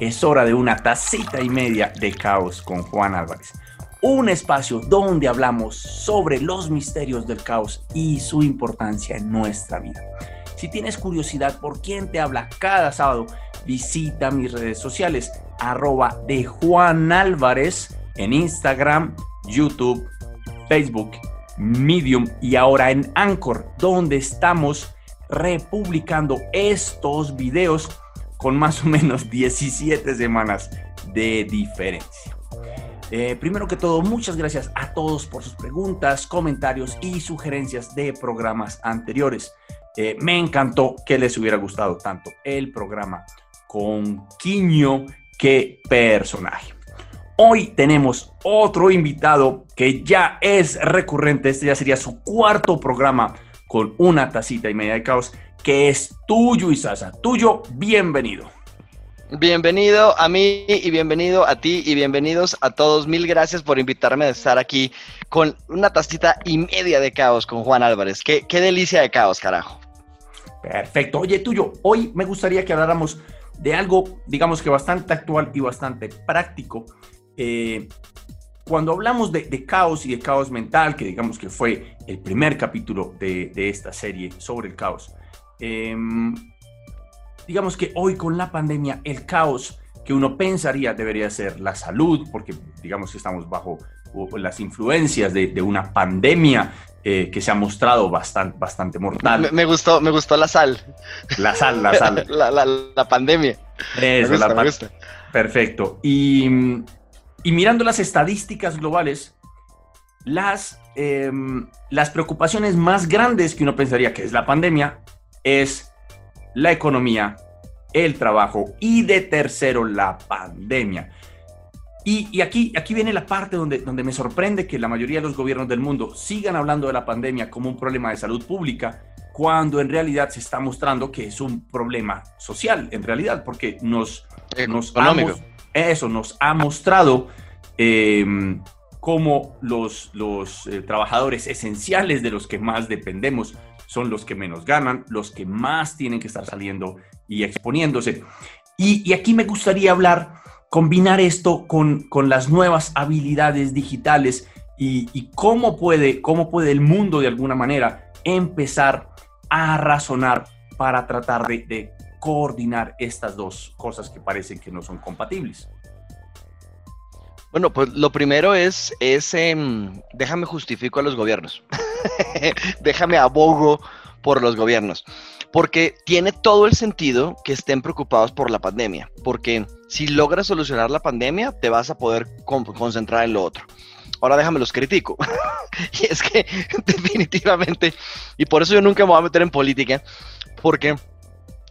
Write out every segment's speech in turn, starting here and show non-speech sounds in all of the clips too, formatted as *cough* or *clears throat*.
es hora de una tacita y media de caos con Juan Álvarez. Un espacio donde hablamos sobre los misterios del caos y su importancia en nuestra vida. Si tienes curiosidad por quién te habla cada sábado, visita mis redes sociales, arroba de Juan Álvarez en Instagram, YouTube, Facebook, Medium y ahora en Anchor, donde estamos republicando estos videos con más o menos *laughs* 17 semanas de diferencia. Eh, primero que todo, muchas gracias a todos por sus preguntas, comentarios y sugerencias de programas anteriores. Eh, me encantó que les hubiera gustado tanto el programa con Quiño que personaje. Hoy tenemos otro invitado que ya es recurrente, este ya sería su cuarto programa con una tacita y media de caos que es tuyo, Isasa. Tuyo, bienvenido. Bienvenido a mí y bienvenido a ti y bienvenidos a todos. Mil gracias por invitarme a estar aquí con una tacita y media de caos con Juan Álvarez. Qué, qué delicia de caos, carajo. Perfecto. Oye, tuyo, hoy me gustaría que habláramos de algo, digamos que bastante actual y bastante práctico. Eh, cuando hablamos de, caos y de caos mental, que digamos que fue el primer capítulo de, de esta serie sobre el caos, Em, digamos que hoy con la pandemia, el caos que uno pensaría debería ser la salud, porque digamos que estamos bajo las influencias de, una pandemia eh, que se ha mostrado bastante, bastante mortal. Me, gustó, me gustó la sal. La sal, la sal. *laughs* la, pandemia. Eso, la Perfecto. Y, y, mirando las estadísticas globales, las, em, las preocupaciones más grandes que uno pensaría que es la pandemia es la economía, el trabajo y de tercero la pandemia. Y, aquí, aquí viene la parte donde, donde me sorprende que la mayoría de los gobiernos del mundo sigan hablando de la pandemia como un problema de salud pública, cuando en realidad se está mostrando que es un problema social, en realidad, porque nos, nos, ha, eso, nos ha mostrado em, cómo los, los eh, trabajadores esenciales de los que más dependemos son los que menos ganan, los que más tienen que estar saliendo y exponiéndose. Y, aquí me gustaría hablar, combinar esto con, con las nuevas habilidades digitales y, cómo, puede, cómo puede el mundo de alguna manera empezar a razonar para tratar de, coordinar estas dos cosas que parecen que no son compatibles. Bueno, pues lo primero es, es déjame justifico a los gobiernos. *laughs* *laughs* déjame abogo por los gobiernos. Porque tiene todo el sentido que estén preocupados por la pandemia. Porque si logras solucionar la pandemia, te vas a poder concentrar en lo otro. Ahora déjame los critico. *laughs* y es que *laughs* definitivamente, y por eso yo nunca me voy a meter en política, porque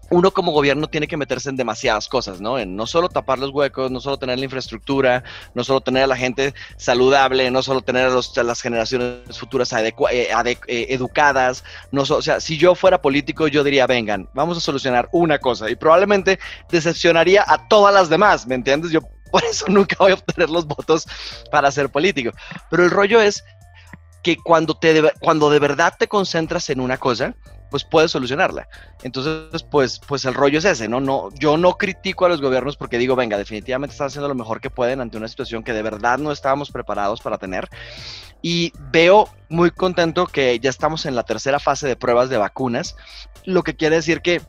uno como gobierno tiene que meterse en demasiadas cosas, ¿no? En no solo tapar los huecos, no solo tener la infraestructura, no solo tener a la gente saludable, no solo tener a, las generaciones futuras eh, eh, educadas, no o sea, si yo fuera político yo diría, vengan, vamos a solucionar una cosa y probablemente decepcionaría a todas las demás, ¿me entiendes? Yo *laughs* por eso nunca voy a obtener los votos para ser político. Pero el rollo es que cuando, te cuando de verdad te concentras en una cosa, pues puedes solucionarla. Entonces, pues, pues el rollo es ese, ¿no? no yo no critico a los gobiernos porque digo, venga, definitivamente están haciendo lo mejor que pueden ante una situación que de verdad no estábamos preparados para tener. Y veo muy contento que ya estamos en la tercera fase de pruebas de vacunas, lo que quiere decir que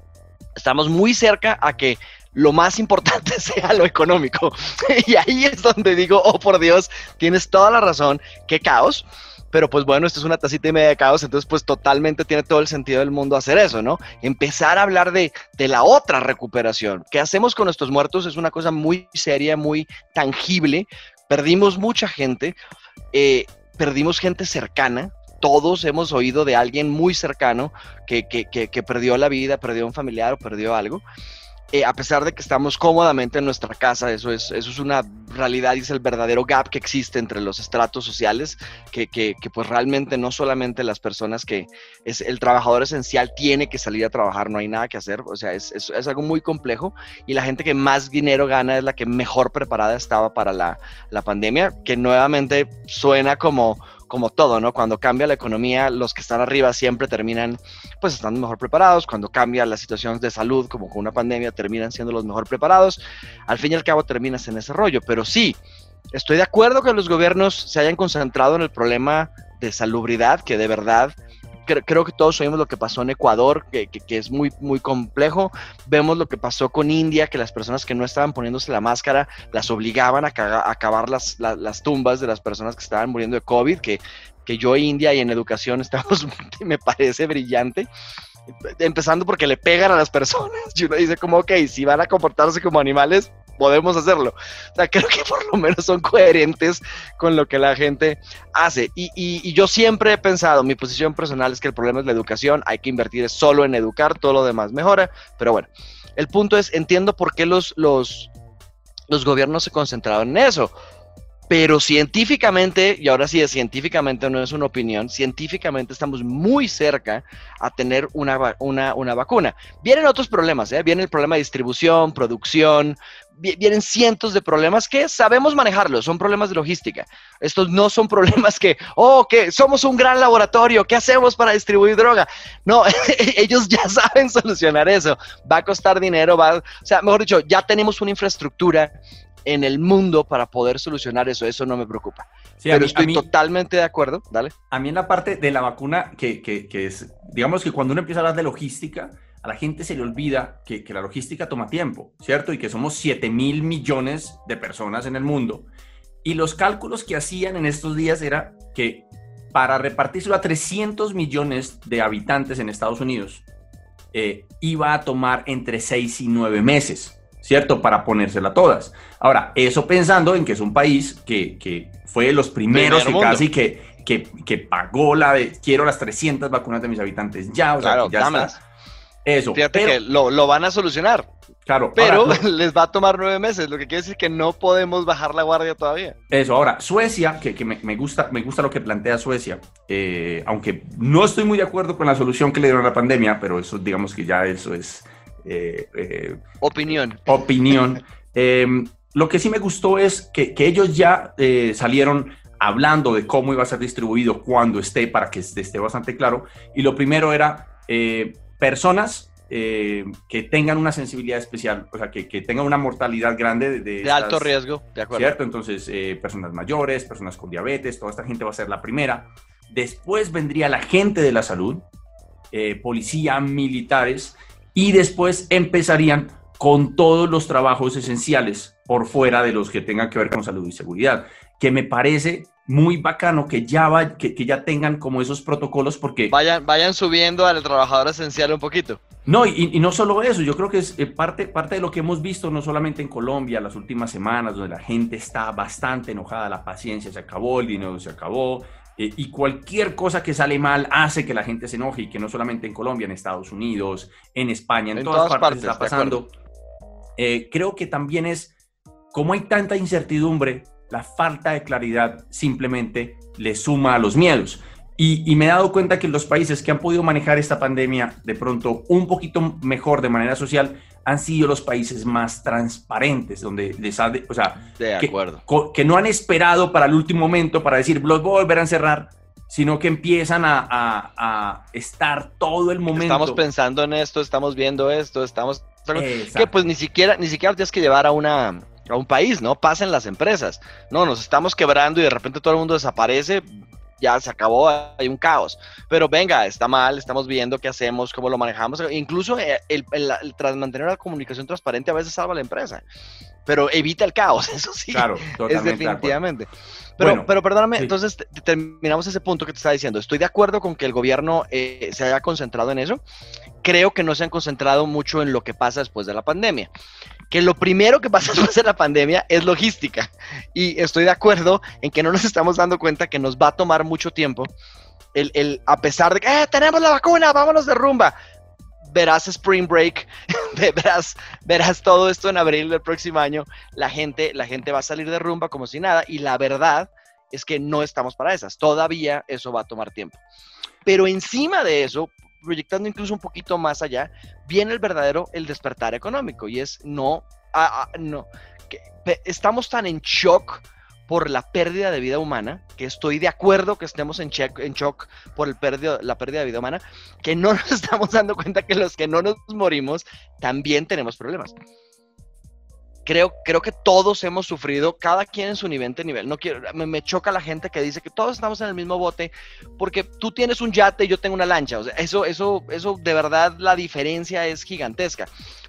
estamos muy cerca a que lo más importante *laughs* sea lo económico. *laughs* y ahí es donde digo, oh por Dios, tienes toda la razón, qué caos pero pues bueno, esto es una tacita y media de caos, entonces pues totalmente tiene todo el sentido del mundo hacer eso, ¿no? Empezar a hablar de, de la otra recuperación. ¿Qué hacemos con nuestros muertos? Es una cosa muy seria, muy tangible. Perdimos mucha gente, eh, perdimos gente cercana, todos hemos oído de alguien muy cercano que, que, que, que, perdió la vida, perdió un familiar o perdió algo. Eh, a pesar de que estamos cómodamente en nuestra casa, eso es, eso es una realidad y es el verdadero gap que existe entre los estratos sociales, que, que, pues realmente no solamente las personas que es el trabajador esencial tiene que salir a trabajar, no hay nada que hacer, o sea, es, es, es algo muy complejo y la gente que más dinero gana es la que mejor preparada estaba para la, la pandemia, que nuevamente suena como como todo, ¿no? Cuando cambia la economía, los que están arriba siempre terminan, pues estando mejor preparados. Cuando cambia la situación de salud, como con una pandemia, terminan siendo los mejor preparados. Al fin y al cabo terminas en ese rollo. Pero sí, estoy de acuerdo que los gobiernos se hayan concentrado en el problema de salubridad, que de verdad creo, que todos oímos lo que pasó en Ecuador, que, es muy, muy complejo. Vemos lo que pasó con India, que las personas que no estaban poniéndose la máscara las obligaban a, acabar las, las, tumbas de las personas que estaban muriendo de COVID, que, que yo India y en educación *laughs* estamos, me parece brillante empezando porque le pegan a las personas y uno dice como, ok, si van a comportarse como animales, podemos hacerlo. O sea, *laughs* creo que por lo menos son coherentes con lo que la gente hace. Y, yo siempre he pensado, mi posición personal es que el problema es la educación, hay que invertir solo en educar, todo lo demás mejora, pero bueno, el punto es, entiendo por qué los, los, los gobiernos se concentraron en eso. Pero científicamente, y ahora sí es científicamente, no es una opinión, científicamente estamos muy cerca a tener una, una, una vacuna. Vienen otros problemas, ¿eh? viene el problema de distribución, producción, vienen cientos de problemas que sabemos manejarlos, son problemas de logística. Estos no son *laughs* problemas que, oh, que somos un gran laboratorio, ¿qué hacemos para distribuir droga? No, *laughs* ellos ya *laughs* saben solucionar eso. Va a costar dinero, va, o sea, mejor dicho, ya tenemos una infraestructura en el mundo para poder solucionar eso. Eso no me preocupa. Pero estoy totalmente de acuerdo. Dale. A mí en la parte de la vacuna, que, que, que, es, digamos que cuando uno empieza a hablar de logística, a la gente se le olvida que, que la logística toma tiempo, ¿cierto? Y que somos 7 mil millones de personas en el mundo. Y los cálculos que hacían en estos días era que para repartirse a 300 millones de habitantes en Estados Unidos, eh, iba a tomar entre 6 y 9 meses. ¿cierto? Para ponérsela todas. Ahora, eso pensando en que es un país que, que fue de los primeros que casi que, que, que, pagó la de quiero las 300 vacunas de mis habitantes ya, o sea, que ya está. Eso. Fíjate que lo, lo, van a solucionar. Claro. Pero *laughs* les va a tomar nueve meses, lo que quiere decir que no podemos bajar la guardia todavía. Eso, ahora, Suecia, que, que me, me, gusta, me gusta lo que plantea Suecia, eh, aunque no estoy muy de acuerdo con la solución que le dieron a la pandemia, pero eso digamos que ya eso es eh, eh, opinión. Opinión. *laughs* Em, lo que sí me gustó es que, ellos ya salieron hablando de cómo iba a ser distribuido cuando esté, para que esté bastante claro. Y lo primero era personas que tengan una sensibilidad especial, o sea, que, tengan una mortalidad grande. De, de, alto riesgo, de acuerdo. ¿Cierto? Entonces, personas mayores, personas con diabetes, toda esta gente va a ser la primera. Después vendría la gente de la salud, policía, militares, y después empezarían con todos los trabajos esenciales por fuera de los que tengan que ver con salud y seguridad, que me parece muy bacano que ya, va, que, ya tengan como esos protocolos porque... Vayan, vayan subiendo al trabajador esencial un poquito. No, y, no solo eso, yo creo que es eh, parte, parte de lo que hemos visto no solamente en Colombia las últimas semanas, donde la gente está bastante enojada, la paciencia se acabó, el dinero se acabó, eh, y cualquier cosa que sale mal hace que la gente se enoje y que no solamente en Colombia, en Estados Unidos, en España, en, todas, partes, está pasando. Eh, creo que también es, como hay tanta incertidumbre, la falta de claridad simplemente le suma a los miedos. Y, me he dado cuenta que los países que han podido manejar esta pandemia de pronto un poquito mejor de manera social han sido los países más transparentes, donde les ha, o sea, que, que, no han esperado para el último momento para decir, los voy a volver a encerrar, sino que empiezan a, a, estar todo el momento. Estamos pensando en esto, estamos viendo esto, estamos... Que pues ni siquiera, ni siquiera tienes que llevar a una, a un país, ¿no? Pasen las empresas. No, nos estamos quebrando y de repente todo el mundo desaparece ya se acabó, hay un caos. Pero venga, está mal, estamos viendo qué hacemos, cómo lo manejamos. Incluso eh, el, tras mantener la comunicación transparente a veces salva la empresa, pero evita el caos, *laughs* eso sí. Claro, es definitivamente. Pero, pero perdóname, entonces terminamos ese punto que te estaba diciendo. Estoy de acuerdo con que el gobierno eh, se haya concentrado en eso. Creo que no se han concentrado mucho en lo que pasa después de la pandemia que lo primero que pasa *laughs* después de la pandemia es logística. Y estoy de acuerdo en que no nos estamos dando cuenta que nos va a tomar mucho tiempo. El, a pesar de que eh, tenemos la vacuna, vámonos de rumba. Verás Spring Break, *laughs* verás, verás todo esto en abril del próximo año, la gente, la gente va a salir de rumba como si nada y la verdad es que no estamos para esas, todavía eso va a tomar tiempo. Pero encima de eso, proyectando incluso un poquito más allá, viene el verdadero, el despertar económico y es no, no, que, estamos tan en shock por la pérdida de vida humana, que estoy de acuerdo que estemos en, en shock por el la pérdida de vida humana, que no *laughs* nos estamos dando cuenta que los que no nos morimos también tenemos problemas. Creo, creo que todos hemos sufrido, cada quien en su nivel nivel. No quiero, me, me, choca la gente que dice que todos estamos en el mismo bote, porque tú tienes un yate y yo tengo una lancha. O sea, eso, eso, eso de verdad la diferencia es gigantesca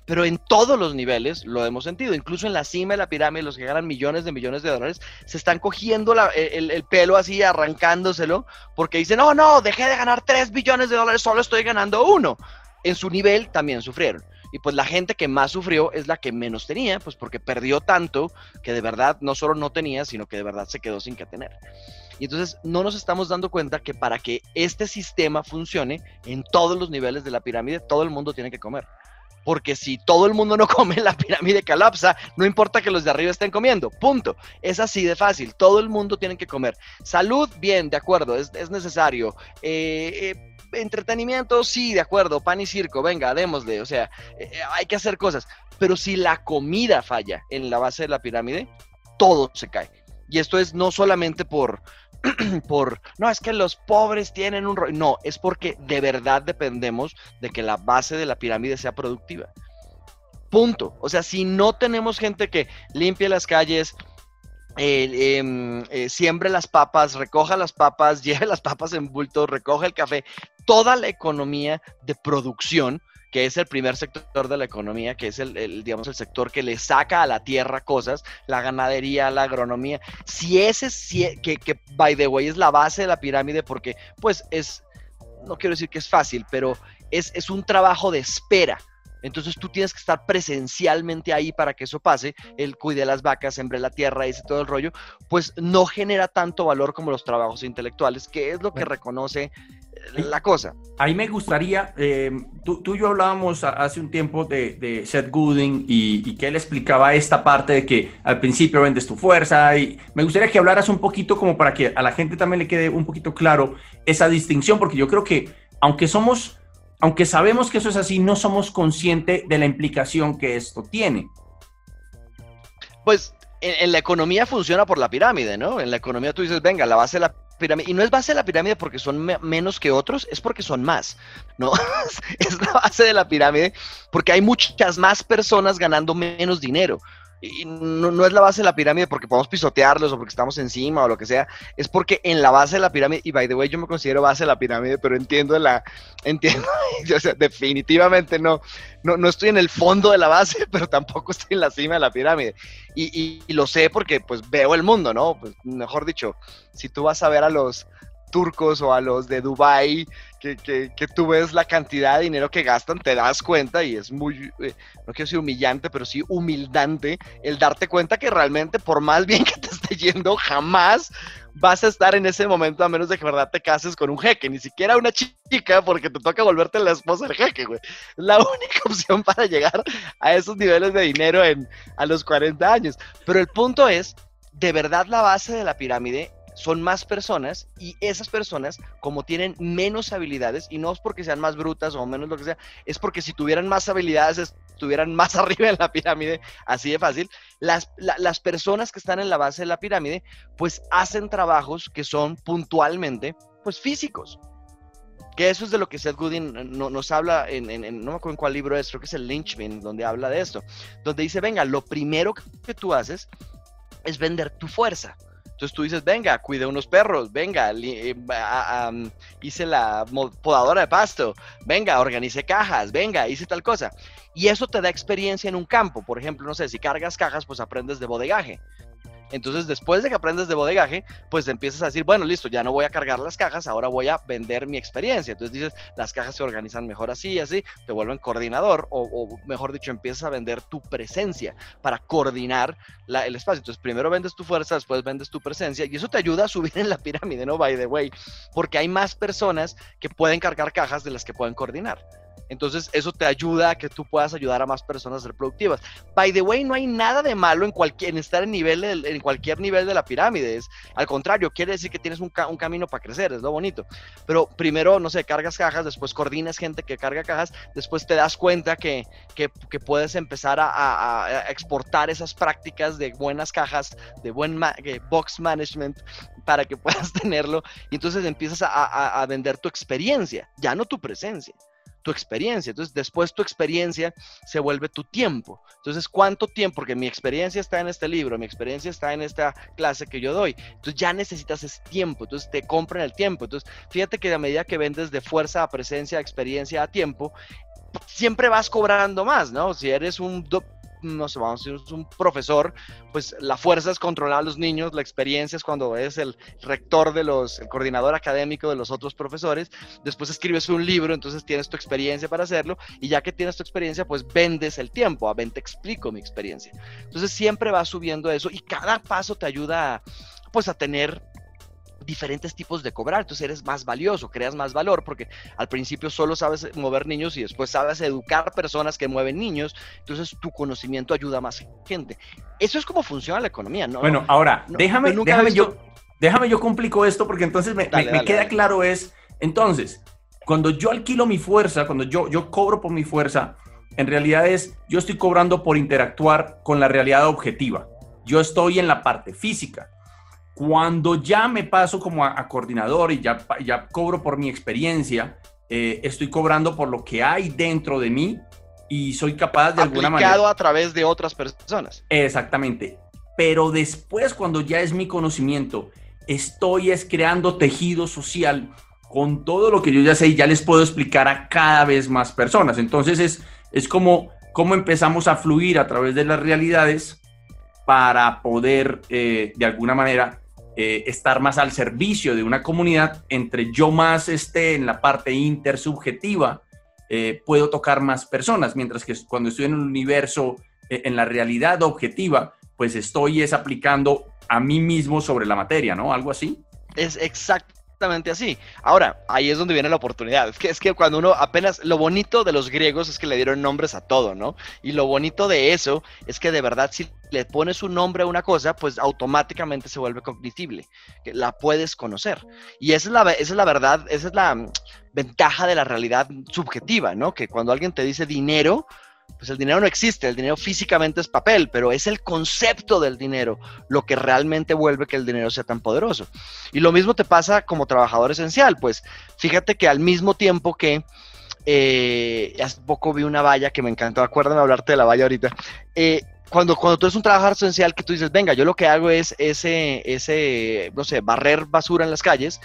pero en todos los niveles lo hemos sentido, incluso en la cima de la pirámide, los que ganan millones de millones de dólares, se están cogiendo el, pelo así, arrancándoselo, porque dicen, no, no, dejé de ganar 3 billones de dólares, solo estoy ganando uno. En su nivel también sufrieron. Y pues la gente que más sufrió es la que menos tenía, pues porque perdió tanto que de verdad no solo no tenía, sino que de verdad se quedó sin que tener. Y entonces no nos estamos dando cuenta que para que este sistema funcione en todos los niveles de la pirámide, todo el mundo tiene que comer porque si todo el mundo no *laughs* come, la pirámide colapsa, no importa que los de arriba estén comiendo, punto. Es así de fácil, todo el mundo tiene que comer. Salud, bien, de acuerdo, es, necesario. Eh, eh, entretenimiento, sí, de acuerdo, pan y circo, venga, démosle, o sea, eh, hay que hacer cosas. Pero si la comida falla en la base de la pirámide, todo se cae. Y esto es no solamente por, *clears throat* por, no, es que los pobres tienen un rollo. No, es porque de verdad dependemos de que la base de la pirámide sea productiva. Punto. O sea, si no tenemos gente que limpie las calles, eh, em, eh, siembre las papas, recoja las papas, *laughs* lleve las papas en bulto, recoge el café, toda la economía de producción que es el primer sector de la economía, que es el, digamos, el sector que le saca a la tierra cosas, la ganadería, la agronomía. Si ese, si, que, que, by the way, es la base de la pirámide, porque, pues, es, no quiero decir que es fácil, pero es, es un trabajo de espera. Entonces tú tienes que estar presencialmente ahí para que eso pase. Él cuide las vacas, sembre la tierra, ese todo el rollo. Pues no genera tanto valor como los trabajos intelectuales, que es lo que reconoce la cosa. Ahí me gustaría, eh, tú, y yo hablábamos hace un tiempo de, Seth Gooding y, que él explicaba esta parte de que al principio vendes tu fuerza y me gustaría que hablaras un poquito como para que a la gente también le quede un poquito claro esa distinción, porque yo creo que aunque somos, aunque sabemos que eso es así, no somos conscientes de la implicación que esto tiene. Pues en, la economía funciona por la pirámide, ¿no? En la economía tú dices, venga, la base de la pirámide, y no es base de la pirámide porque son menos que otros, es porque son más, ¿no? *laughs* es la base de la pirámide porque hay muchas más personas ganando menos dinero y no, es la base de la pirámide porque podemos pisotearlos o porque estamos encima o lo que sea, es porque en la base de la pirámide, y by the way, yo me considero base de la pirámide, pero entiendo la, *laughs* entiendo, *laughs* o sea, definitivamente no, no, no estoy en el fondo de la base, *laughs* pero tampoco estoy en la cima de la pirámide. Y, lo sé porque pues veo el mundo, ¿no? Pues, mejor dicho, si tú vas a ver a los turcos o a los de Dubai que, que, tú ves la cantidad de dinero que gastan, te das cuenta y es muy, eh, no quiero decir humillante, pero sí humildante el darte cuenta que realmente por más bien que te esté yendo, jamás vas a estar en ese momento a menos de que verdad te cases con un jeque, ni siquiera una chica porque te toca volverte la esposa del jeque, güey. La *laughs* única opción para llegar a esos niveles de dinero en, a los 40 años. Pero el punto es, de verdad la base de la pirámide son más personas y esas personas, como tienen menos habilidades, y no es porque sean más brutas o menos lo que sea, es porque si tuvieran más habilidades, estuvieran más *laughs* arriba en la pirámide, así de fácil, las, las personas que están en la base de la pirámide, pues hacen trabajos que son puntualmente, pues físicos. Que eso es de lo que Seth Godin nos habla en, no me acuerdo en cuál libro es, creo que es el Lynchman, donde habla de esto, donde dice, venga, lo primero que tú haces es vender tu fuerza. Entonces tú dices, venga, cuide unos perros, venga, eh, hice la podadora de pasto, venga, organice cajas, venga, hice tal cosa. Y eso te da experiencia en un campo. Por ejemplo, no sé, si cargas cajas, pues aprendes de bodegaje. Entonces, después de que aprendes de bodegaje, pues empiezas a decir, bueno, listo, ya no voy a cargar las cajas, ahora voy a vender mi experiencia. Entonces dices, las cajas se organizan mejor así, y así, te vuelven coordinador, o, mejor dicho, empiezas a vender tu presencia para coordinar el espacio. Entonces, primero vendes tu fuerza, después vendes tu presencia, y eso te ayuda a subir en la pirámide, ¿no? By the way, porque hay más personas que pueden cargar cajas de las que pueden coordinar. Entonces, eso te ayuda a que tú puedas ayudar a más personas a ser productivas. By the way, no hay nada de malo en, estar en, nivel, cualquier nivel de la pirámide. Es, al contrario, quiere decir que tienes un, camino para crecer, es lo bonito. Pero primero, no sé, cargas cajas, después coordinas gente que carga cajas, después te das cuenta que, puedes empezar a, exportar esas prácticas de buenas cajas, de buen box management, para que *laughs* puedas tenerlo. Y entonces empiezas a vender tu experiencia, ya no tu presencia tu experiencia. Entonces, después tu experiencia se vuelve tu tiempo. Entonces, ¿cuánto tiempo? Porque mi experiencia está en este libro, mi experiencia está en esta clase que yo doy. Entonces, ya necesitas ese tiempo. Entonces, te compran el tiempo. Entonces, fíjate que a medida que vendes de fuerza a presencia, a experiencia, a tiempo, siempre vas cobrando más, ¿no? Si eres un no sé, vamos a decir, un profesor, pues la fuerza es controlar a los niños, la experiencia es cuando es el rector de los, el coordinador académico de los otros profesores, después escribes un libro, entonces tienes tu experiencia para hacerlo, y ya que tienes tu experiencia, pues vendes el tiempo, a ven, te explico mi experiencia. Entonces siempre vas subiendo eso y cada paso te ayuda pues a tener diferentes tipos de cobrar, entonces eres más valioso, creas más valor, porque al principio solo sabes mover niños y después sabes educar personas que mueven niños, entonces tu conocimiento ayuda a más gente. Eso es como funciona la economía, ¿no? Bueno, ahora, déjame, déjame yo, déjame yo complico esto porque entonces me, queda claro es, entonces, cuando yo alquilo mi fuerza, cuando yo, yo cobro por mi fuerza, en realidad es, yo estoy cobrando por interactuar con la realidad objetiva. Yo estoy en la parte física cuando ya me paso como a, coordinador y ya, ya cobro por mi experiencia, eh, estoy cobrando por lo que hay dentro de mí y soy capaz de alguna manera... a través de otras personas. Exactamente. Pero después, cuando ya es mi conocimiento, estoy es creando tejido social con todo lo que yo ya sé y ya les puedo explicar a cada vez más personas. Entonces es, es como, como empezamos a fluir a través de las realidades para poder eh, de alguna manera eh, estar más al servicio de una comunidad, entre yo más esté en la parte intersubjetiva, eh, puedo tocar más personas, mientras que cuando estoy en un universo, eh, en la realidad objetiva, pues estoy es aplicando a mí mismo sobre la materia, ¿no? Algo así. Es exacto así. Ahora, ahí es donde viene la oportunidad. Es que, es que cuando uno apenas, lo bonito de los griegos es que le dieron nombres a todo, ¿no? Y lo bonito de eso es que de verdad si le pones un nombre a una cosa, pues automáticamente se vuelve cognitible, que la puedes conocer. Y esa es la, esa es la verdad, esa es la mm, ventaja de la realidad subjetiva, ¿no? Que cuando alguien te dice dinero, pues el dinero no existe, el dinero físicamente es papel, pero es el concepto del dinero lo que realmente vuelve que el dinero sea tan poderoso. Y lo mismo te pasa como trabajador esencial, pues fíjate que al mismo tiempo que eh, hace poco vi una valla que me encantó, acuérdame hablarte de la valla ahorita. Eh, cuando, cuando tú eres un trabajador esencial que tú dices, venga, yo lo que hago es ese, ese, no sé, barrer basura en las calles,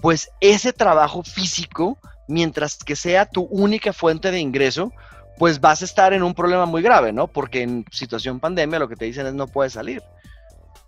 pues ese trabajo físico, mientras que sea tu única fuente de ingreso, pues vas a estar en un problema muy grave, ¿no? Porque en situación pandemia lo que te dicen es no puedes salir.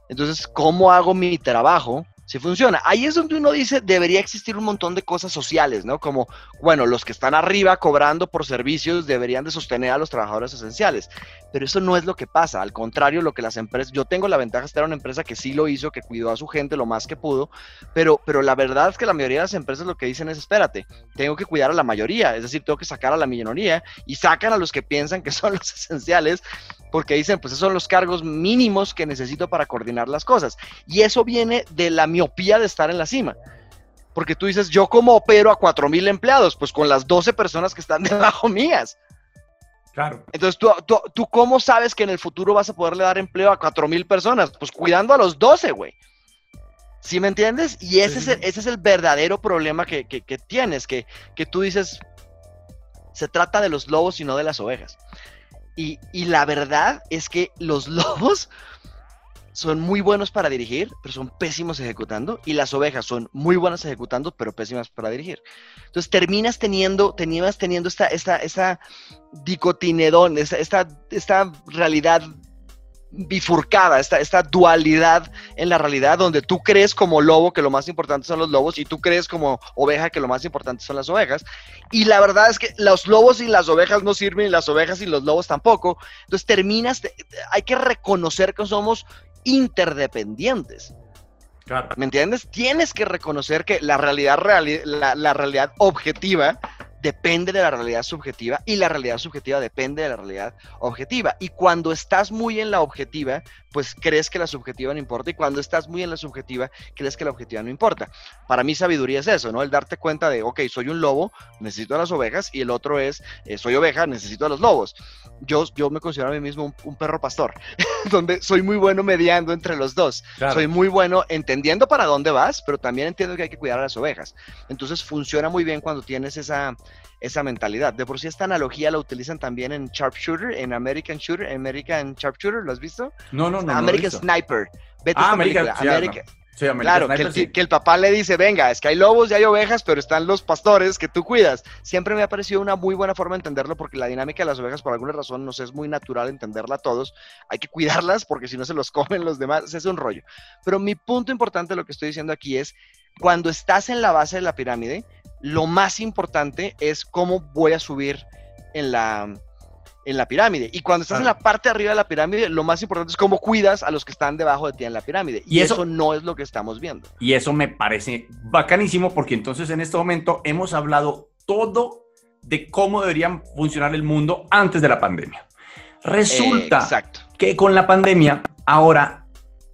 Entonces, ¿cómo hago mi trabajo si funciona. Ahí es donde uno dice, debería existir un montón de cosas sociales, ¿no? Como, bueno, los que están arriba cobrando por servicios deberían de sostener a los trabajadores esenciales. Pero eso no es lo que pasa. Al contrario, lo que las empresas, yo tengo la ventaja de estar en una empresa que sí lo hizo, que cuidó a su gente lo más que pudo, pero, pero la verdad es que la mayoría de las empresas lo que dicen es, espérate, tengo que cuidar a la mayoría, es decir, tengo que sacar a la minoría y sacan a los que piensan que son los *laughs* esenciales porque dicen, pues esos son los cargos mínimos que necesito para coordinar las cosas. Y eso viene de la miopía de estar en la cima. Porque tú dices, yo como opero a 4.000 empleados, pues con las 12 personas que están *laughs* debajo mías. Claro. Entonces, ¿tú, tú, cómo sabes que en el futuro vas a poderle dar empleo a 4.000 personas? Pues cuidando a los 12, güey. ¿Sí me entiendes? Y ese, es, el, ese es el verdadero problema que, que, que tienes, que, que tú dices, se trata de los lobos y no de las ovejas. Y, la verdad es que los *laughs* lobos son muy buenos para dirigir, pero son pésimos ejecutando. Y las ovejas son muy buenas ejecutando, pero pésimas para dirigir. Entonces terminas teniendo, tenías teniendo esta, esta, esta dicotinedón, esta, esta, esta realidad bifurcada, esta, esta dualidad en la realidad donde tú crees como lobo que lo más importante son los lobos y tú crees como oveja que lo más importante son las ovejas. Y la verdad es que los lobos y las ovejas no sirven y las ovejas y los lobos tampoco. Entonces terminas, hay que reconocer que somos interdependientes. ¿Me entiendes? Tienes que reconocer que la realidad, la realidad objetiva depende de la realidad subjetiva y la realidad subjetiva depende de la realidad objetiva. Y cuando estás muy en la objetiva, pues crees que la subjetiva no importa y cuando estás muy en la subjetiva, crees que la objetiva no importa. Para mí sabiduría es eso, ¿no? El darte cuenta de, ok, soy un lobo, necesito a las ovejas y el otro es, eh, soy oveja, necesito a los lobos. Yo, yo me considero a mí mismo un, perro pastor, *laughs* donde soy muy bueno mediando entre los dos. Soy muy bueno entendiendo para dónde vas, pero también entiendo que hay que cuidar a las ovejas. Entonces funciona muy bien cuando tienes esa, esa mentalidad. De por sí esta analogía la utilizan también en Sharpshooter, en American Shooter, American Sharpshooter, ¿lo has visto? No, no, no. American Sniper. Vete ah, American, claro, que el, papá le dice, venga, es que hay lobos y hay ovejas, pero están los pastores que tú cuidas. Siempre me ha parecido una muy buena forma de entenderlo porque la dinámica de las ovejas, por alguna razón, nos es muy natural entenderla a todos. Hay que cuidarlas porque si no se los comen los demás, es un rollo. Pero mi punto importante de lo que estoy diciendo aquí es, cuando estás en la base de la pirámide, lo más importante es cómo voy a subir en la, en la pirámide. Y cuando estás en la parte de arriba de la pirámide, lo más importante es cómo cuidas a los que están debajo de ti en la pirámide. Y, eso, no es lo que estamos viendo. Y eso me parece bacanísimo porque entonces en este momento hemos hablado todo de cómo debería funcionar el mundo antes de la pandemia. Resulta que con la pandemia ahora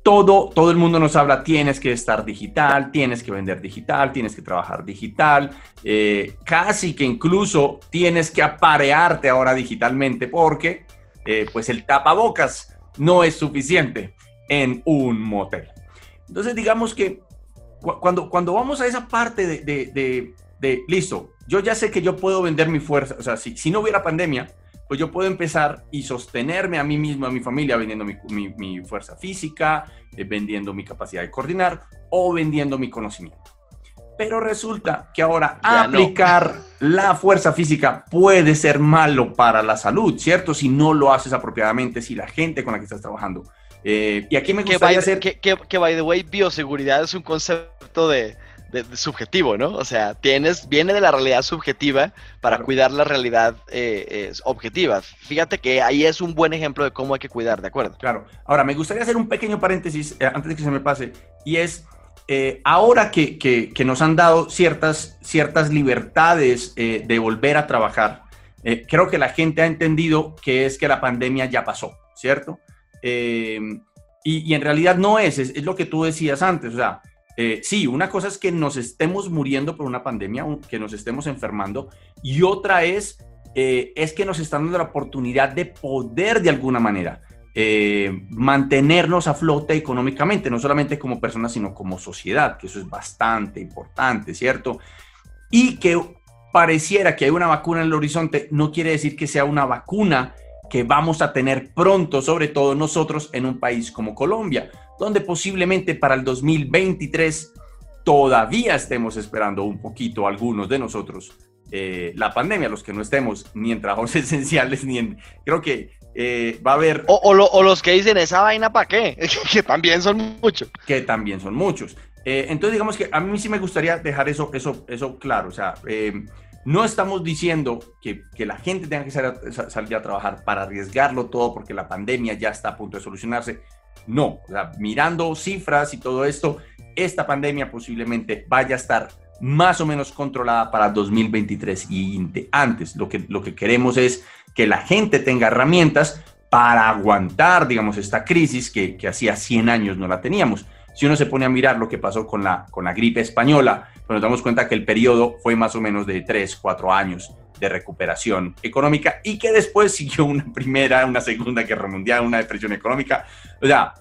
todo, todo el mundo nos habla, tienes que estar digital, tienes que vender digital, tienes que trabajar digital, eh, casi que incluso tienes que aparearte ahora digitalmente porque eh, pues el tapabocas no es suficiente en un motel. Entonces digamos que cuando, cuando vamos a esa parte de, de, de, listo, yo ya sé que yo puedo vender mi fuerza, o sea, si, si no hubiera pandemia, pues yo puedo empezar y sostenerme a mí mismo, a mi familia, vendiendo mi, fuerza física, eh, vendiendo mi capacidad de coordinar o vendiendo mi conocimiento. Pero resulta que ahora aplicar la fuerza física puede ser malo para la salud, ¿cierto? Si no lo haces apropiadamente, si la gente con la que estás trabajando. Eh, y aquí me gustaría hacer... Que, que, by the way, bioseguridad es un concepto de, subjetivo, ¿no? O sea, tienes, viene de la realidad subjetiva para cuidar la realidad eh, objetiva. Fíjate que ahí es un buen ejemplo de cómo hay que cuidar, ¿de acuerdo? Claro. Ahora, me gustaría hacer un pequeño paréntesis eh, antes de que se me pase, y es, eh, ahora que, que, nos han dado ciertas, ciertas libertades de volver a trabajar, creo que la gente ha entendido que es que la pandemia ya pasó, ¿cierto? y, y, en realidad no es, es, es lo que tú decías antes, o sea, eh, sí, una cosa es que nos estemos muriendo por una pandemia, que nos estemos enfermando, y otra es, eh, es que nos están dando la oportunidad de poder de alguna manera eh, mantenernos a flote económicamente, no solamente como personas, sino como sociedad, que eso es bastante importante, ¿cierto? Y que pareciera que hay una vacuna en el horizonte, no quiere decir que sea una vacuna que vamos a tener pronto, sobre todo nosotros en un país como Colombia donde posiblemente para el 2023 todavía estemos esperando un poquito algunos de nosotros eh, la pandemia, los que no estemos ni en trabajos *laughs* esenciales, ni en... Creo que eh, va a haber... O, los que dicen, ¿esa vaina para qué? *laughs* que también son muchos. Que también son muchos. Eh, entonces, digamos que a mí sí me gustaría dejar eso, eso, eso claro. O sea, no estamos diciendo que, que, la gente tenga que salir a trabajar para arriesgarlo todo porque la pandemia ya está a punto de solucionarse. No, mirando cifras y todo esto, esta pandemia posiblemente vaya a estar más o menos controlada para 2023 y antes. Lo que, lo que queremos es que la gente tenga herramientas para aguantar, digamos, esta crisis que, que hacía 100 años no la teníamos. Si uno se pone a mirar lo que pasó con la, con la gripe española, pues nos damos cuenta que el periodo fue más o menos de 3, 4 años de recuperación económica y que después *laughs* siguió una primera, una segunda guerra mundial, una depresión económica. O sea,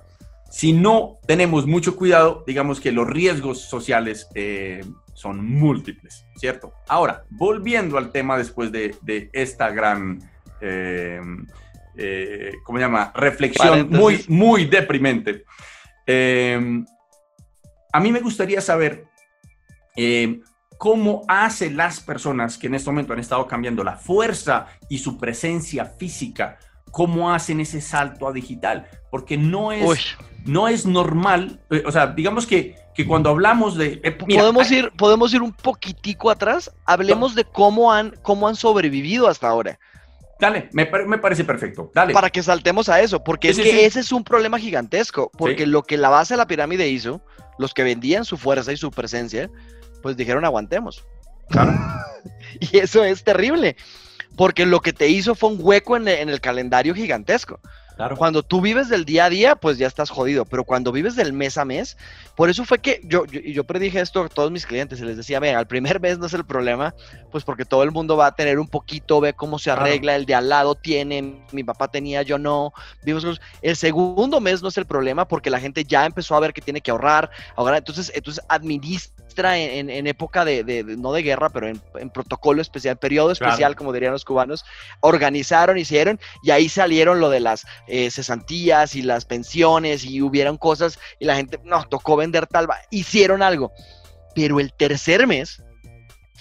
si no tenemos mucho cuidado, digamos que los riesgos sociales eh, son múltiples, ¿cierto? Ahora, volviendo al tema después de, esta gran, eh, eh, ¿cómo se llama? Reflexión muy, muy deprimente. A mí me gustaría saber cómo hacen las personas que en este momento han estado cambiando la fuerza y su presencia física, cómo hacen ese salto a digital, porque no es, no es normal, eh, o sea, digamos que, que cuando hablamos de... Eh, podemos, ir, podemos ir un poquitico atrás, hablemos de cómo han, cómo han sobrevivido hasta ahora. Dale, me, me, parece perfecto. Dale. Para que saltemos a eso, porque es que ese es un problema gigantesco, porque lo que la base de la pirámide hizo, los que vendían su fuerza y su presencia, pues dijeron aguantemos. *laughs* y eso es terrible, porque lo que te hizo fue un hueco en el calendario gigantesco. Cuando tú vives del día a día, pues ya estás jodido, pero cuando vives del mes a mes, por eso fue que yo, yo, yo predije esto a todos mis clientes y les decía, venga, al primer mes no es el problema, pues porque todo el mundo va a tener un poquito, ve cómo se arregla, el de al lado tiene, mi papá tenía, yo no, vivimos El segundo mes no es el problema porque la gente ya empezó a ver que tiene que ahorrar, ahora entonces, entonces administra en, época de, no de guerra, pero en, protocolo especial, periodo especial, como dirían los cubanos, organizaron, hicieron, y ahí salieron lo de las eh, cesantías y las pensiones, y hubieron cosas, y la gente, no, tocó vender tal, hicieron algo. Pero el tercer mes,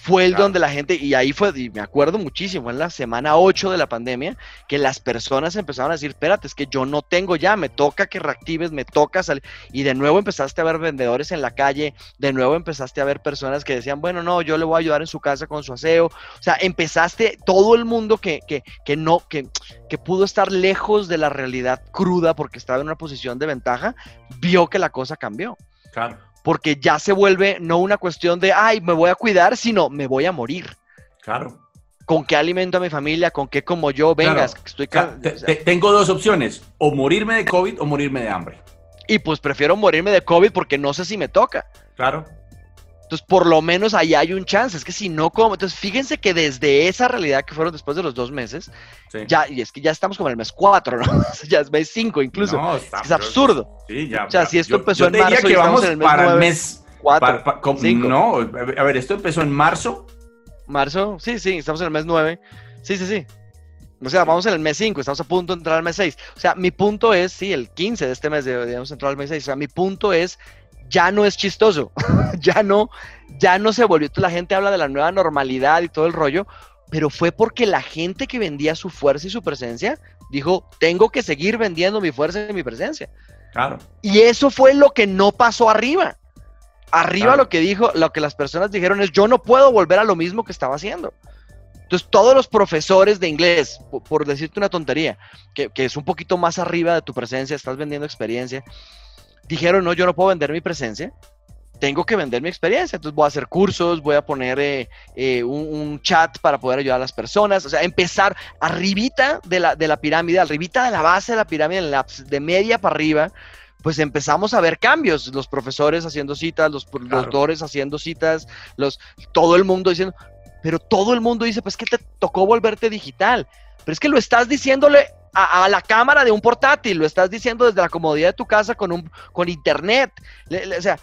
fue el donde la gente, y ahí fue, y me acuerdo muchísimo, en la semana 8 de la pandemia, que las personas empezaron a decir, espérate, es que yo no tengo ya, me toca que reactives, me toca salir, y de nuevo empezaste a ver vendedores en la calle, de nuevo empezaste a ver personas que decían, bueno, no, yo le voy a ayudar en su casa con su aseo, o sea, empezaste, todo el mundo que, que, que no, que, que pudo estar lejos de la realidad cruda porque estaba en una posición de ventaja, vio que la cosa cambió. Claro porque ya se vuelve no una cuestión de, ay, me voy a cuidar, sino me voy a morir. Claro. ¿Con qué alimento a mi familia? ¿Con qué como yo? Vengas, estoy... tengo dos opciones, o morirme de COVID o morirme de hambre. Y pues prefiero morirme de COVID porque no sé si me toca. Claro. Entonces, por lo menos ahí hay un chance. Es que si no, como. Entonces, fíjense que desde esa realidad que fueron después de los dos meses, ya, y es que ya estamos como en el mes cuatro, ¿no? *laughs* ya es mes cinco incluso. No, es, absurdo. Sí, ya. O sea, si esto empezó en marzo, que vamos en el mes para el mes cuatro. no, a ver, esto empezó en marzo. Marzo, sí, sí, estamos en el mes nueve. Sí, sí, sí. O sea, vamos en el mes 5, estamos a punto de entrar al mes 6. O sea, mi punto es, sí, el 15 de este mes debemos entrar al mes 6. O sea, mi punto es ya no es chistoso, *laughs* ya no, ya no se volvió. La gente habla de la nueva normalidad y todo el rollo, pero fue porque la gente que vendía su fuerza y su presencia dijo, tengo que seguir vendiendo mi fuerza y mi presencia. Claro. Y eso fue lo que no pasó arriba. Arriba lo que dijo, lo que las personas dijeron es, yo no puedo volver a lo mismo que estaba haciendo. Entonces, todos los profesores de inglés, por, decirte una tontería, que, que, es un poquito más arriba de tu presencia, estás vendiendo experiencia, dijeron, no, yo no puedo vender mi presencia, tengo que vender mi experiencia. Entonces voy a hacer cursos, voy a poner eh, eh, un, chat para poder ayudar a las personas. O sea, empezar arribita de la, de la pirámide, arribita de la base de la pirámide, de media para arriba, pues empezamos a ver cambios. Los profesores haciendo citas, los, doctores haciendo citas, los, todo el mundo diciendo, pero todo el mundo dice, pues que te tocó volverte digital. Pero es que lo estás diciéndole a, la cámara de un portátil, lo estás diciendo desde la comodidad de tu casa con, un, con internet. o sea,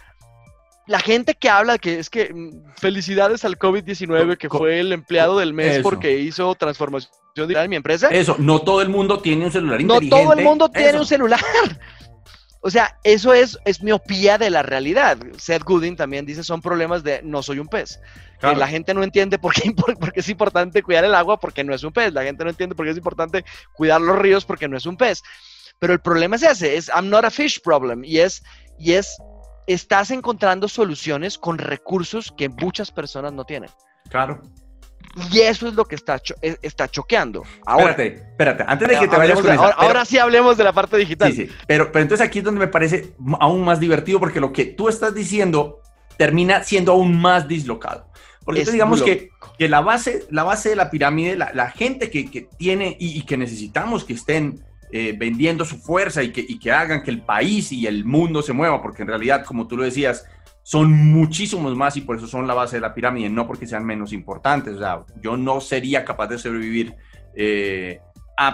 la gente que habla que es que mm, felicidades al COVID-19, que fue el empleado del mes porque hizo transformación digital en mi empresa. Eso, no todo el mundo tiene un celular inteligente. No todo el mundo tiene un celular. *laughs* O sea, eso es, es miopía de la realidad. Seth Gooding también dice, son problemas de no soy un pez. La gente no entiende por qué, *laughs* por qué, es importante cuidar el agua porque no es un pez. La gente no entiende por qué es importante cuidar los ríos porque no es un pez. Pero el problema es ese, es I'm not a fish problem. Y es, y es, estás encontrando soluciones con recursos que muchas personas no tienen. Claro. Y eso es lo que está, e, está choqueando. Ahora, espérate, espérate, antes de que te vayas con ahora, sí hablemos de la parte digital. Sí, sí, pero, pero entonces aquí es donde me parece aún más divertido porque lo que tú estás diciendo termina siendo aún más dislocado. Porque digamos que, que, la, base, la base de la pirámide, la, gente que, que tiene y, que necesitamos que estén eh, vendiendo su fuerza y que, y que hagan que el país y el mundo se mueva, porque en realidad, como tú lo decías, son muchísimos más y por eso son la base de la pirámide, no porque sean menos importantes. O sea, yo no sería capaz de sobrevivir eh,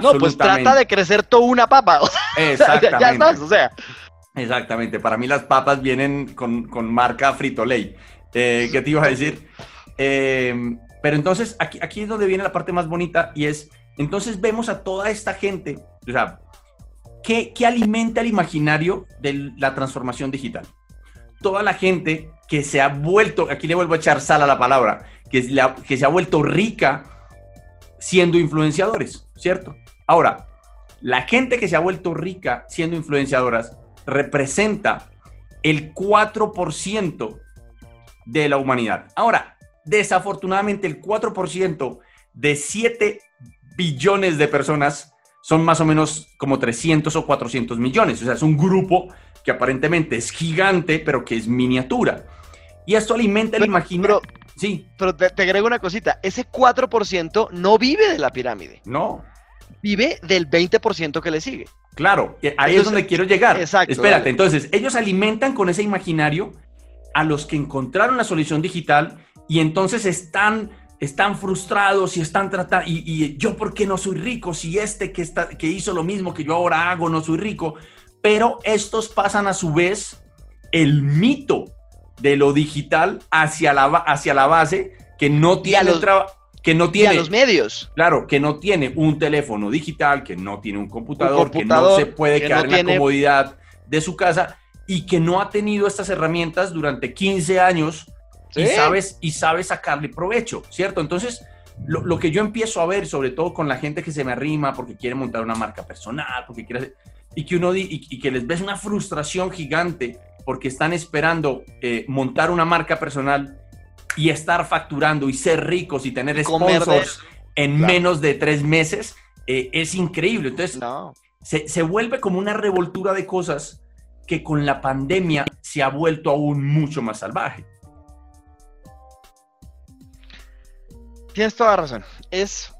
No, pues trata de crecer toda una papa. *laughs* Exactamente. ya, estás, o sea. Exactamente. Para mí las papas vienen con, con marca Frito-Lay. Eh, ¿Qué te iba a decir? Em, pero entonces aquí, aquí es donde viene la parte más bonita y es, entonces vemos a toda esta gente, o sea, ¿qué, qué alimenta el imaginario de la transformación digital? toda la gente que se ha vuelto, aquí le vuelvo a echar sal a la palabra, que, que se ha vuelto rica siendo influenciadores, ¿cierto? Ahora, la gente que se ha vuelto rica siendo influenciadoras representa el 4% de la humanidad. Ahora, desafortunadamente el 4% de 7 billones de personas son más o menos como 300 o 400 millones. O sea, es un grupo que aparentemente es gigante, pero que es miniatura. Y esto alimenta el imaginario. Sí. Pero te, te agrego una cosita, ese 4% no vive de la pirámide, No. vive del 20% que le sigue. Claro, ahí es Entonces, donde quiero llegar. exacto, Espérate, dale. entonces, ellos alimentan con ese imaginario a los que encontraron la solución digital y entonces están, están frustrados y están tratando, y, y yo por qué no soy rico si este que, está, que hizo lo mismo que yo ahora hago no soy rico, pero estos pasan a su vez el mito de lo digital hacia la, hacia la base que no tiene que no Y a tiene los medios. Claro, que no tiene un teléfono digital, que no tiene un computador, que computador, no se puede que quedar no en tiene- la comodidad de su casa y que no ha tenido estas herramientas durante 15 años y, Sí. sabes, y sabe sacarle provecho, ¿cierto? Entonces, lo, lo que yo empiezo a ver, sobre todo con la gente que se me arrima porque quiere montar una marca personal, porque quiere hacer- y que uno y, y que les ves una frustración gigante porque están esperando eh, montar una marca personal y estar facturando y ser ricos y tener sponsors en Claro. menos de tres meses, eh, es increíble. Entonces, No. se, se vuelve como una revoltura de cosas que con la pandemia se ha vuelto aún mucho más salvaje. Tienes toda razón. Es,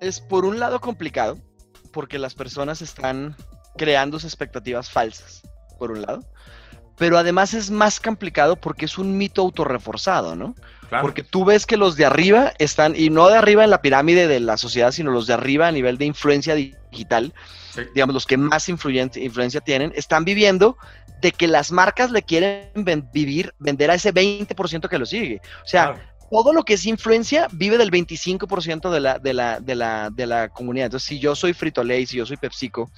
es por un lado complicado, porque las personas están creándose expectativas falsas, por un lado. Pero además es más complicado porque es un mito autorreforzado, ¿no? Claro. Porque tú ves que los de arriba están, y no de arriba en la pirámide de la sociedad, sino los de arriba a nivel de influencia digital, Sí. digamos, los que más influencia tienen, están viviendo de que las marcas le quieren ven- vivir, vender a ese 20% que lo sigue. O sea, Claro. Todo lo que es influencia vive del 25% de la, de, la, de, la, de la comunidad. Entonces, si yo soy Frito Lay, si yo soy PepsiCo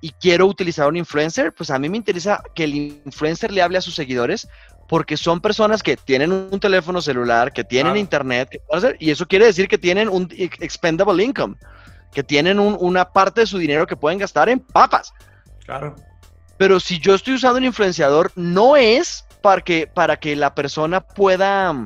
y quiero utilizar un influencer, pues a mí me interesa que el influencer le hable a sus seguidores porque son personas que tienen un teléfono celular, que tienen Claro. internet, que pueden hacer- y eso quiere decir que tienen un ex- expendable income, que tienen un- una parte de su dinero que pueden gastar en papas. Claro. Pero si yo estoy usando un influenciador, no es para que, para que la persona pueda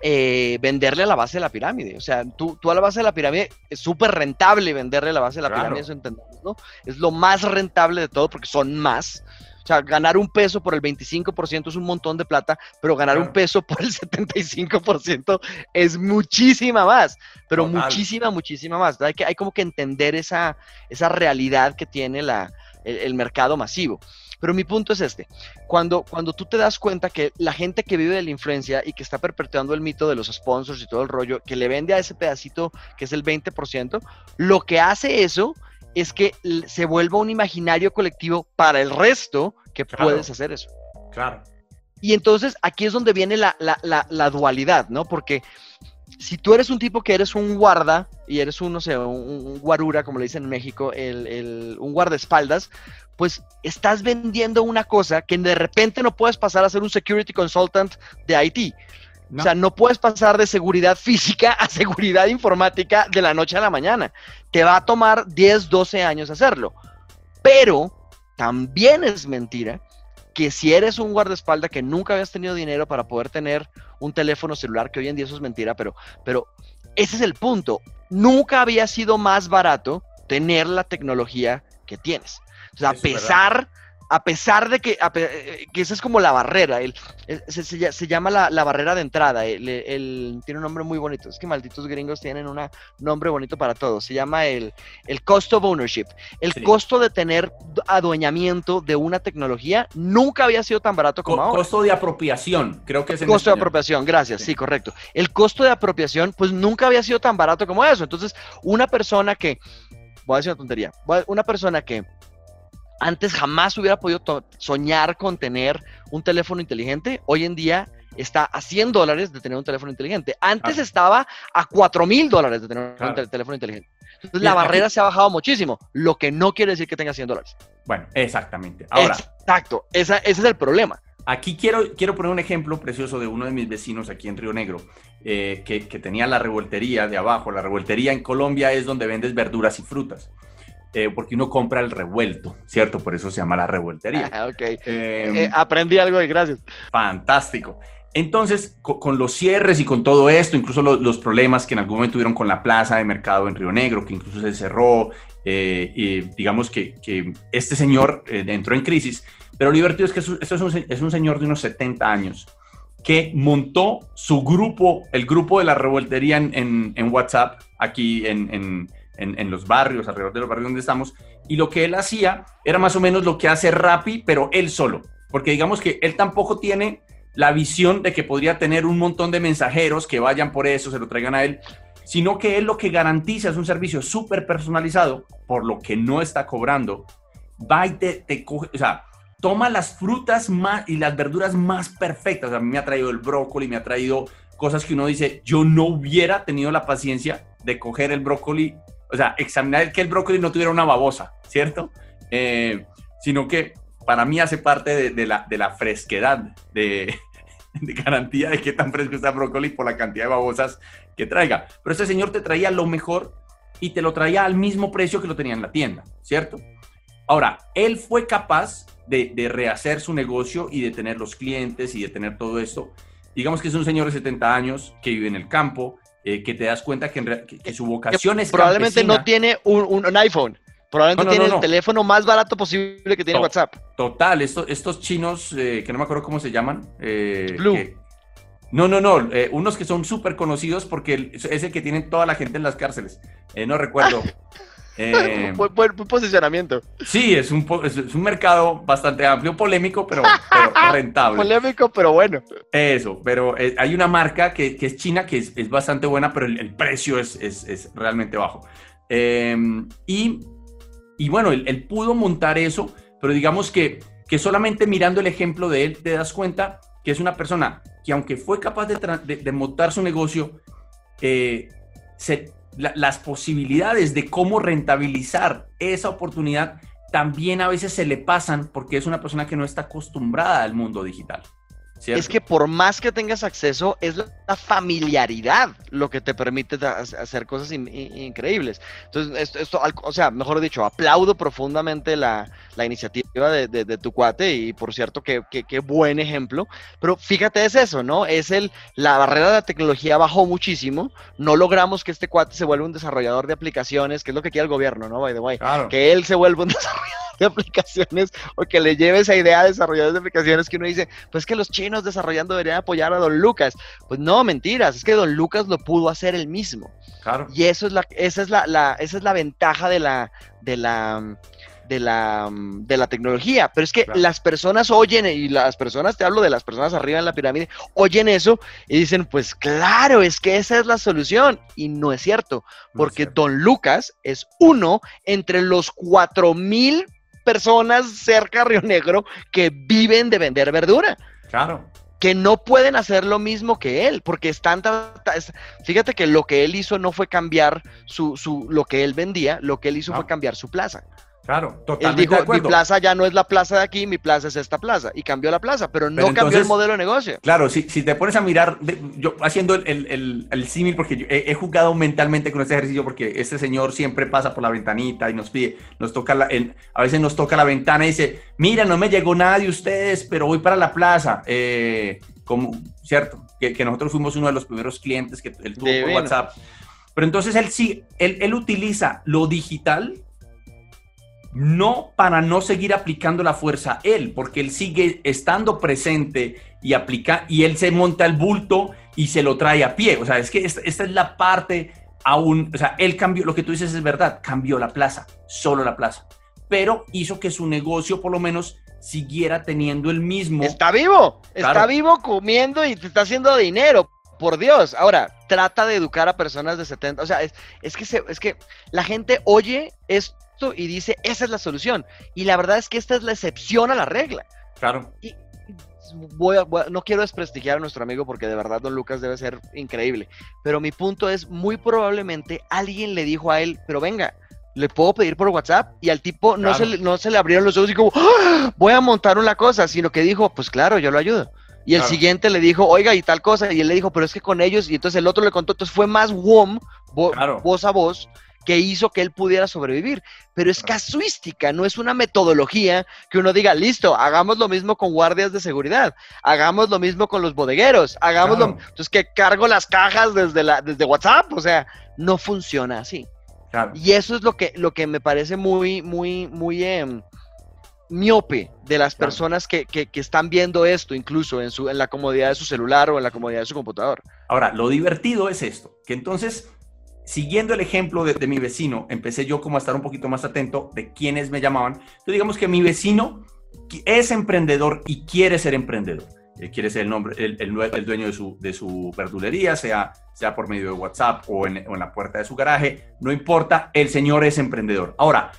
eh, venderle a la base de la pirámide. O sea, tú, tú a la base de la pirámide es súper rentable venderle a la base de la Claro. pirámide, eso entendemos, ¿no? Es lo más rentable de todo porque son más. O sea, ganar un peso por el 25% es un montón de plata, pero ganar un peso por el 75% es muchísima más, pero Total. muchísima, muchísima más. Hay, que, hay como que entender esa, esa realidad que tiene la, el, el mercado masivo. Pero mi punto es este, cuando, cuando tú te das cuenta que la gente que vive de la influencia y que está perpetuando el mito de los sponsors y todo el rollo, que le vende a ese pedacito que es el 20%, lo que hace eso es que se vuelva un imaginario colectivo para el resto que Claro. puedes hacer eso. Claro. Y entonces aquí es donde viene la, la- la- la dualidad, ¿no? Porque si tú eres un tipo que eres un guarda y eres un, no sé, un, un guarura, como le dicen en México, el, el- un guardaespaldas, pues estás vendiendo una cosa que de repente no puedes pasar a ser un security consultant de IT. No. O sea, no puedes pasar de seguridad física a seguridad informática de la noche a la mañana. Te va a tomar 10, 12 años hacerlo. Pero también es mentira que si eres un guardaespaldas que nunca habías tenido dinero para poder tener un teléfono celular, que hoy en día eso es mentira, pero, pero ese es el punto. Nunca había sido más barato tener la tecnología que tienes. O sea, a verdad. A pesar de que, a eh, que esa es como la barrera, el, el- se, se lla- se llama la, la barrera de entrada, el, el- tiene un nombre muy bonito, es que malditos gringos tienen un nombre bonito para todo, se llama el, el cost of ownership, el Sí. costo de tener adueñamiento de una tecnología nunca había sido tan barato como Co- ahora. costo de apropiación, creo que es en Costo de apropiación, gracias, Sí. sí. correcto. El costo de apropiación, pues nunca había sido tan barato como eso. Entonces, una persona que, voy a decir una tontería, una persona que antes jamás hubiera podido soñar con tener un teléfono inteligente, hoy en día está a 100 dólares de tener un teléfono inteligente. Antes Claro. estaba a 4 mil dólares de tener Claro. un te- teléfono inteligente. Entonces, Mira, la aquí- barrera se ha bajado muchísimo, lo que no quiere decir que tenga 100 dólares. Bueno, exactamente. Ahora, Exacto, esa- ese es el problema. Aquí quiero, quiero poner un ejemplo precioso de uno de mis vecinos aquí en Río Negro, eh, que, que tenía la revoltería de abajo. La revoltería en Colombia es donde vendes verduras y frutas, eh, porque uno compra el revuelto, ¿cierto? Por eso se llama la revoltería. Ah, ok. Eh, Eh, aprendí algo y gracias. fantástico. Entonces, co- con, los cierres y con todo esto, incluso lo- los problemas que en algún momento tuvieron con la plaza de mercado en Río Negro, que incluso se cerró, eh, y digamos que, que este señor eh, entró en crisis, pero lo divertido es que esto es un, es un señor de unos 70 años que montó su grupo, el grupo de la revoltería en, en, WhatsApp, aquí en, en, los barrios, alrededor de los barrios donde estamos, y lo que él hacía era más o menos lo que hace Rappi, pero él solo, porque digamos que él tampoco tiene la visión de que podría tener un montón de mensajeros que vayan por eso, se lo traigan a él, sino que él lo que garantiza es un servicio súper personalizado, por lo que no está cobrando, va y te, te coge, o sea, toma las frutas más y las verduras más perfectas. A mí me ha traído el brócoli, me ha traído cosas que uno dice, yo no hubiera tenido la paciencia de coger el brócoli, o sea, examinar que el brócoli no tuviera una babosa, ¿cierto? Eh, sino que para mí hace parte de, la, de fresquedad, de, *laughs* de, garantía de qué tan fresco está el brócoli por la cantidad de babosas que traiga. Pero este señor te traía lo mejor y te lo traía al mismo precio que lo tenía en la tienda, ¿cierto? Ahora, él fue capaz de, rehacer su negocio y de tener los clientes y de tener todo esto. Digamos que es un señor de 70 años que vive en el campo, eh, que te das cuenta que, su vocación es Probablemente no tiene un, iPhone. Probablemente tiene el teléfono más barato posible que tiene WhatsApp. Total, estos chinos, eh, que no me acuerdo cómo se llaman. Eh, Blue. no, no, no. unos que son súper conocidos porque es el que tienen toda la gente en las cárceles. no recuerdo. *laughs* Eh, buen, posicionamiento. Sí, es un, es un mercado bastante amplio, polémico, pero, *laughs* rentable. polémico, pero bueno. Eso, pero eh, hay una marca que, es china que es, bastante buena, pero el, precio es, realmente bajo. Em, y, y, bueno, él, pudo montar eso, pero digamos que, que solamente mirando el ejemplo de él te das cuenta que es una persona que aunque fue capaz de, de montar su negocio, eh, se, las posibilidades de cómo rentabilizar esa oportunidad también a veces se le pasan porque es una persona que no está acostumbrada al mundo digital. Es que por más que tengas acceso, es la familiaridad lo que te permite hacer cosas increíbles. Entonces, esto, o sea, mejor dicho, aplaudo profundamente la, iniciativa de, tu cuate y por cierto, qué buen ejemplo. Pero fíjate, es eso, ¿no? Es el, la barrera de la tecnología bajó muchísimo. No logramos que este cuate se vuelva un desarrollador de aplicaciones, que es lo que quiere el gobierno, ¿no? By the way. Que él se vuelva un *laughs* desarrollador de aplicaciones o que le lleve esa idea a desarrolladores de aplicaciones que uno dice, pues que los chinos desarrollando deberían apoyar a Don Lucas. Pues no, mentiras, es que Don Lucas lo pudo hacer él mismo. Claro. Y eso es la, esa es la, esa es la ventaja de la, de la, de la, de la tecnología. Pero es que las personas oyen, y las personas, te hablo de las personas arriba en la pirámide, oyen eso y dicen, pues claro, es que esa es la solución. Y no es cierto, porque Don Lucas es uno entre los cuatro mil personas cerca de Río Negro que viven de vender verdura. Claro. Que no pueden hacer lo mismo que él, porque están. Fíjate que lo que él hizo no fue cambiar su, su, lo que él vendía, lo que él hizo fue cambiar su plaza. Claro, totalmente. Él dijo, mi plaza ya no es la plaza de aquí, mi plaza es esta plaza. Y cambió la plaza, pero no cambió el modelo de negocio. Claro, si, si te pones a mirar, yo haciendo el, el, símil, porque yo he, jugado mentalmente con este ejercicio, porque este señor siempre pasa por la ventanita y nos pide, nos toca la, a veces nos toca la ventana y dice, mira, no me llegó nada de ustedes, pero voy para la plaza. Eh, como, ¿cierto? Que, que, nosotros fuimos uno de los primeros clientes que él tuvo por WhatsApp. Pero entonces él sí, él, él utiliza lo digital no para no seguir aplicando la fuerza él, porque él sigue estando presente y aplica y él se monta el bulto y se lo trae a pie. O sea, es que esta, es la parte aún, o sea, él cambió, lo que tú dices es verdad, cambió la plaza, solo la plaza, pero hizo que su negocio por lo menos siguiera teniendo el mismo. Está vivo, está vivo comiendo y te está haciendo dinero. Por Dios, ahora trata de educar a personas de 70, o sea, es, es que, es que la gente oye y dice, esa es la solución. Y la verdad es que esta es la excepción a la regla. Claro. Y voy no quiero desprestigiar a nuestro amigo porque de verdad Don Lucas debe ser increíble. Pero mi punto es, muy probablemente alguien le dijo a él, pero venga, le puedo pedir por WhatsApp y al tipo no, se, le, no se le abrieron los ojos y como, ¡Ah! voy a montar una cosa, sino que dijo, pues claro, yo lo ayudo. Y el siguiente le dijo, oiga, y tal cosa, y él le dijo, pero es que con ellos, y entonces el otro le contó, entonces fue más WOM, voz a voz, que hizo que él pudiera sobrevivir. Pero es casuística, no es una metodología que uno diga, listo, hagamos lo mismo con guardias de seguridad, hagamos lo mismo con los bodegueros, hagamos lo Entonces que cargo las cajas desde, la, desde WhatsApp, o sea, no funciona así. Y eso es lo que, lo que me parece muy, muy, muy... Em, miope de las Claro. personas que, que- que están viendo esto, incluso en, su, en la comodidad de su celular o en la comodidad de su computador. Ahora, lo divertido es esto, que entonces, siguiendo el ejemplo de, mi vecino, empecé yo como a estar un poquito más atento de quiénes me llamaban. Entonces, digamos que mi vecino es emprendedor y quiere ser emprendedor. Eh, quiere ser el, nombre, el, dueño de su, verdulería, sea, sea por medio de WhatsApp o en, o en la puerta de su garaje, no importa, el señor es emprendedor. Ahora,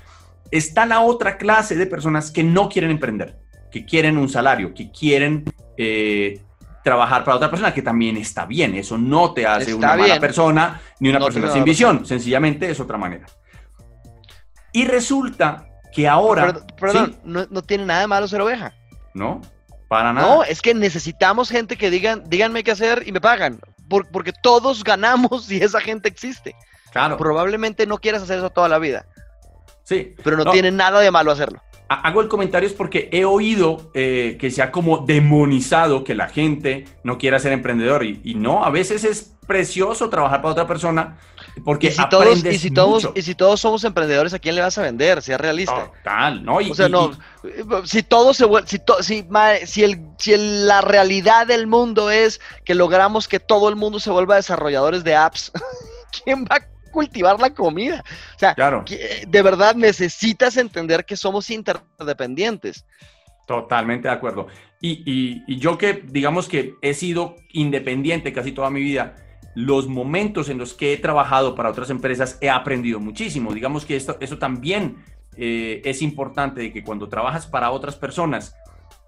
está la otra clase de personas que no quieren emprender, que quieren un salario, que quieren eh, trabajar para otra persona, que también está bien. Eso no te hace Está una mala persona ni una No persona sin visión. Sencillamente es otra manera. Y resulta que ahora, Perdón, perdón, ¿sí? no, no tiene nada de malo ser oveja. ¿no? Para nada. No, es que necesitamos gente que digan, díganme qué hacer y me pagan. Por- porque todos *laughs* ganamos si esa gente existe. claro. Probablemente no quieras hacer eso toda la vida, Sí. pero no, No. tiene nada de malo hacerlo. Ha- Hago el comentario es porque he oído eh, que se ha como demonizado que la gente no quiera ser emprendedor y, y no, a veces es precioso trabajar para otra persona porque Y si, todos, y, si todos, mucho. y si todos somos emprendedores, ¿a quién le vas a vender? Sea realista. Total, ¿no? Y- O sea, y- no, y- si todo se si, to- si, si, el, si el- la realidad del mundo es que logramos que todo el mundo se vuelva desarrolladores de apps, *laughs* ¿quién va a cultivar la comida? O sea, claro, que- de verdad necesitas entender que somos interdependientes. totalmente de acuerdo. Y, y- y yo que, digamos que he sido independiente casi toda mi vida, los momentos en los que he trabajado para otras empresas he aprendido muchísimo. Digamos que esto, eso también eh, es importante de que cuando trabajas para otras personas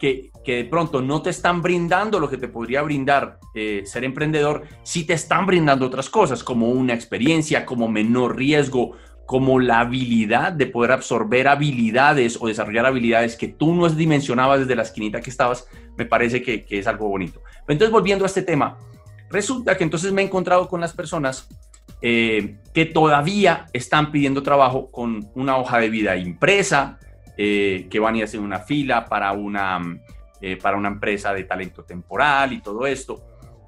que, de pronto no te están brindando lo que te podría brindar eh, ser emprendedor, sí te están brindando otras cosas como una experiencia, como menor riesgo, como la habilidad de poder absorber habilidades o desarrollar habilidades que tú no dimensionabas desde la esquinita que estabas, me parece que, que es algo bonito. Entonces, volviendo a este tema, resulta que entonces me he encontrado con las personas eh, que todavía están pidiendo trabajo con una hoja de vida impresa, eh, que van y hacen una fila para una, mm, eh, para una empresa de talento temporal y todo esto,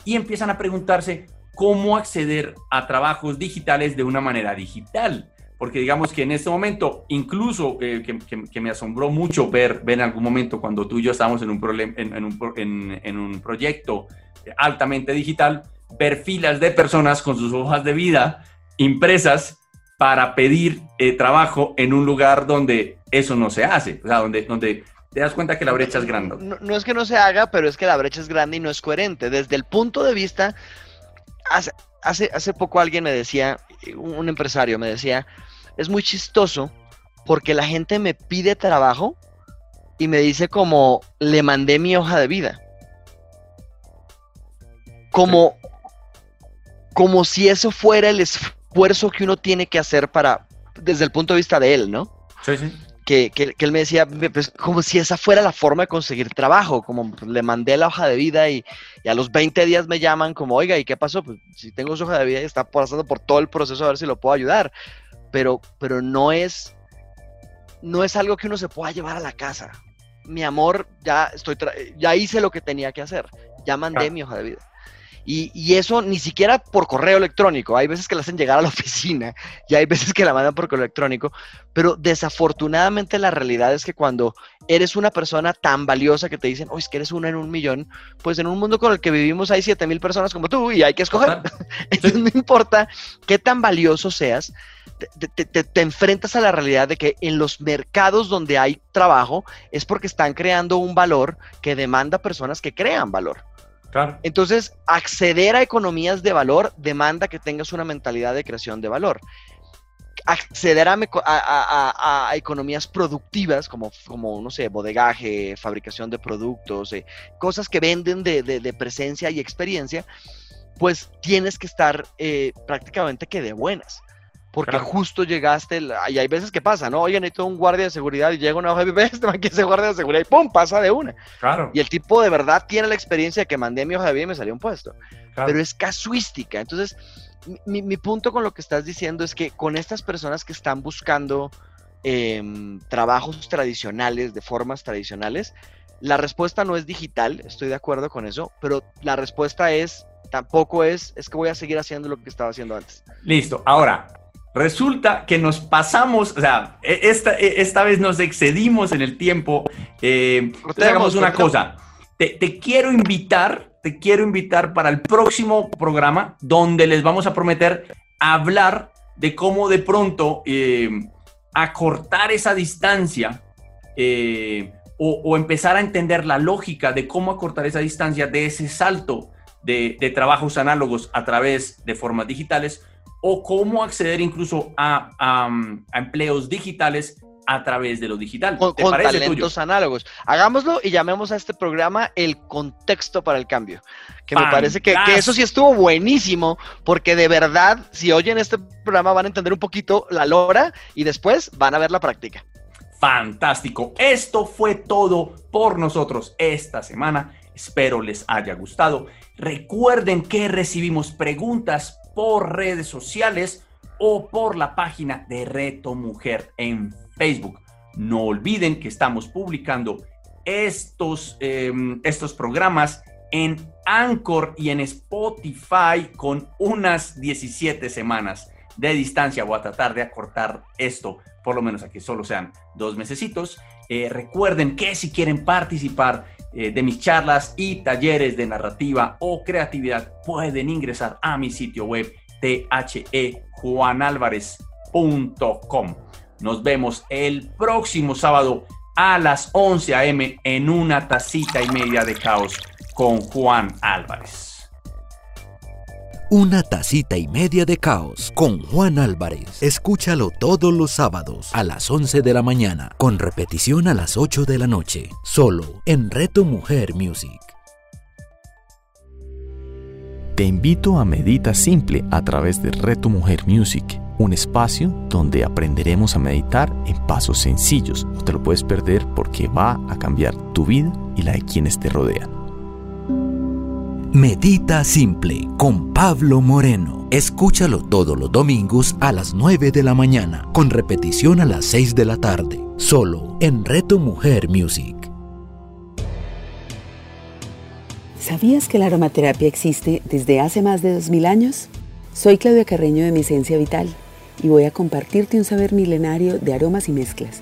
y empiezan a preguntarse cómo acceder a trabajos digitales de una manera digital. Porque digamos que en este momento, incluso eh, que, me asombró mucho ver, ver en algún momento cuando tú y yo estábamos en un, problem- en, un, en un proyecto altamente digital, ver filas de personas con sus hojas de vida impresas para pedir eh, trabajo en un lugar donde eso no se hace, o sea, donde, te das cuenta que la brecha es grande. No, es que no se haga, pero es que la brecha es grande y no es coherente. Desde el punto de vista, hace, hace, hace poco alguien me decía, un un empresario me decía, es muy chistoso porque la gente me pide trabajo y me dice como, le mandé mi hoja de vida. Como, como si eso fuera el esfuerzo que uno tiene que hacer para, desde el punto de vista de él, ¿no? Sí, sí. que, que- que él me decía, "Ve, pues, como si esa fuera la forma de conseguir trabajo, como pues, le mandé la hoja de vida y, y a los 20 días me llaman como, oiga, ¿y qué pasó? Pues si tengo su hoja de vida y está pasando por todo el proceso a ver si lo puedo ayudar, pero, pero no es, no es algo que uno se pueda llevar a la casa. Mi amor, ya estoy, ya hice lo que tenía que hacer, ya mandé Claro. mi hoja de vida. Y, y eso ni siquiera por correo electrónico. Hay veces que la hacen llegar a la *laughs* oficina y hay veces que la mandan por correo electrónico. Pero desafortunadamente la realidad es que cuando eres una persona tan valiosa que te dicen, oh, es que eres una en un millón, pues en un mundo con el que vivimos hay 7 mil personas como tú y hay que escoger. *laughs* Entonces no importa qué tan valioso seas, te, te- te- te enfrentas a la realidad de que en los mercados donde hay trabajo es porque están creando un valor que demanda personas que crean valor. Entonces, acceder a economías de valor demanda que tengas una mentalidad de creación de valor. Acceder a, a- economías productivas, como, como, no sé, bodegaje, fabricación de productos, eh, cosas que venden de, de- de presencia y experiencia, pues tienes que estar eh, prácticamente que de buenas. Porque Claro. justo llegaste, y hay veces que pasa, ¿no? Oye, necesito un guardia de seguridad y llega una hoja de *laughs* este man que es guardia de seguridad y ¡pum! pasa de una. Claro. Y el tipo de verdad tiene la experiencia de que mandé mi hoja de vida y me salió un puesto. claro. Pero es casuística. Entonces, mi, mi punto con lo que estás diciendo es que con estas personas que están buscando em, trabajos tradicionales, de formas tradicionales, la respuesta no es digital, estoy de acuerdo con eso, pero la respuesta es, tampoco es, es que voy a seguir haciendo lo que estaba haciendo antes. Listo. Ahora, Resulta que nos pasamos, o sea, e, esta, e, esta vez nos excedimos en el tiempo. Eh, hagamos una cosa. Te, te, quiero invitar, te quiero invitar para el próximo programa donde les vamos a prometer hablar de cómo de pronto eh, acortar esa distancia eh, o, o, empezar a entender la lógica de cómo acortar esa distancia de ese salto de, de trabajos análogos a través de formas digitales o cómo acceder incluso a, a, empleos digitales a través de lo digital. Con, talentos análogos. Hagámoslo y llamemos a este programa el contexto para el cambio. Que me parece que, que, eso sí estuvo buenísimo, porque de verdad, si oyen este programa van a entender un poquito la lora y después van a ver la práctica. Fantástico. Esto fue todo por nosotros esta semana. Espero les haya gustado. Recuerden que recibimos preguntas por redes sociales o por la página de Reto Mujer en Facebook. No olviden que estamos publicando estos, em, estos programas en Anchor y en Spotify con unas 17 semanas de distancia. Voy a tratar de acortar esto, por lo menos a que solo sean dos mesecitos. Eh, recuerden que si quieren participar de mis charlas y talleres de narrativa o creatividad, pueden ingresar a mi sitio web thejuanalvarez.com. Nos vemos el próximo sábado a las 11 a.m. en una tacita y media de caos con Juan Álvarez. Una tacita y media de caos con Juan Álvarez. Escúchalo todos los sábados a las 11 de la mañana, con repetición a las 8 de la noche, solo en Reto Mujer Music. Te invito a Medita Simple a través de Reto Mujer Music, un espacio donde aprenderemos a meditar en pasos sencillos. No te lo puedes perder porque va a cambiar tu vida y la de quienes te rodean. Medita Simple con Pablo Moreno. Escúchalo todos los domingos a las 9 de la mañana, con repetición a las 6 de la tarde, solo en Reto Mujer Music. ¿Sabías que la aromaterapia existe desde hace más de 2000 años? Soy Claudia Carreño de Mi Esencia Vital y voy a compartirte un saber milenario de aromas y mezclas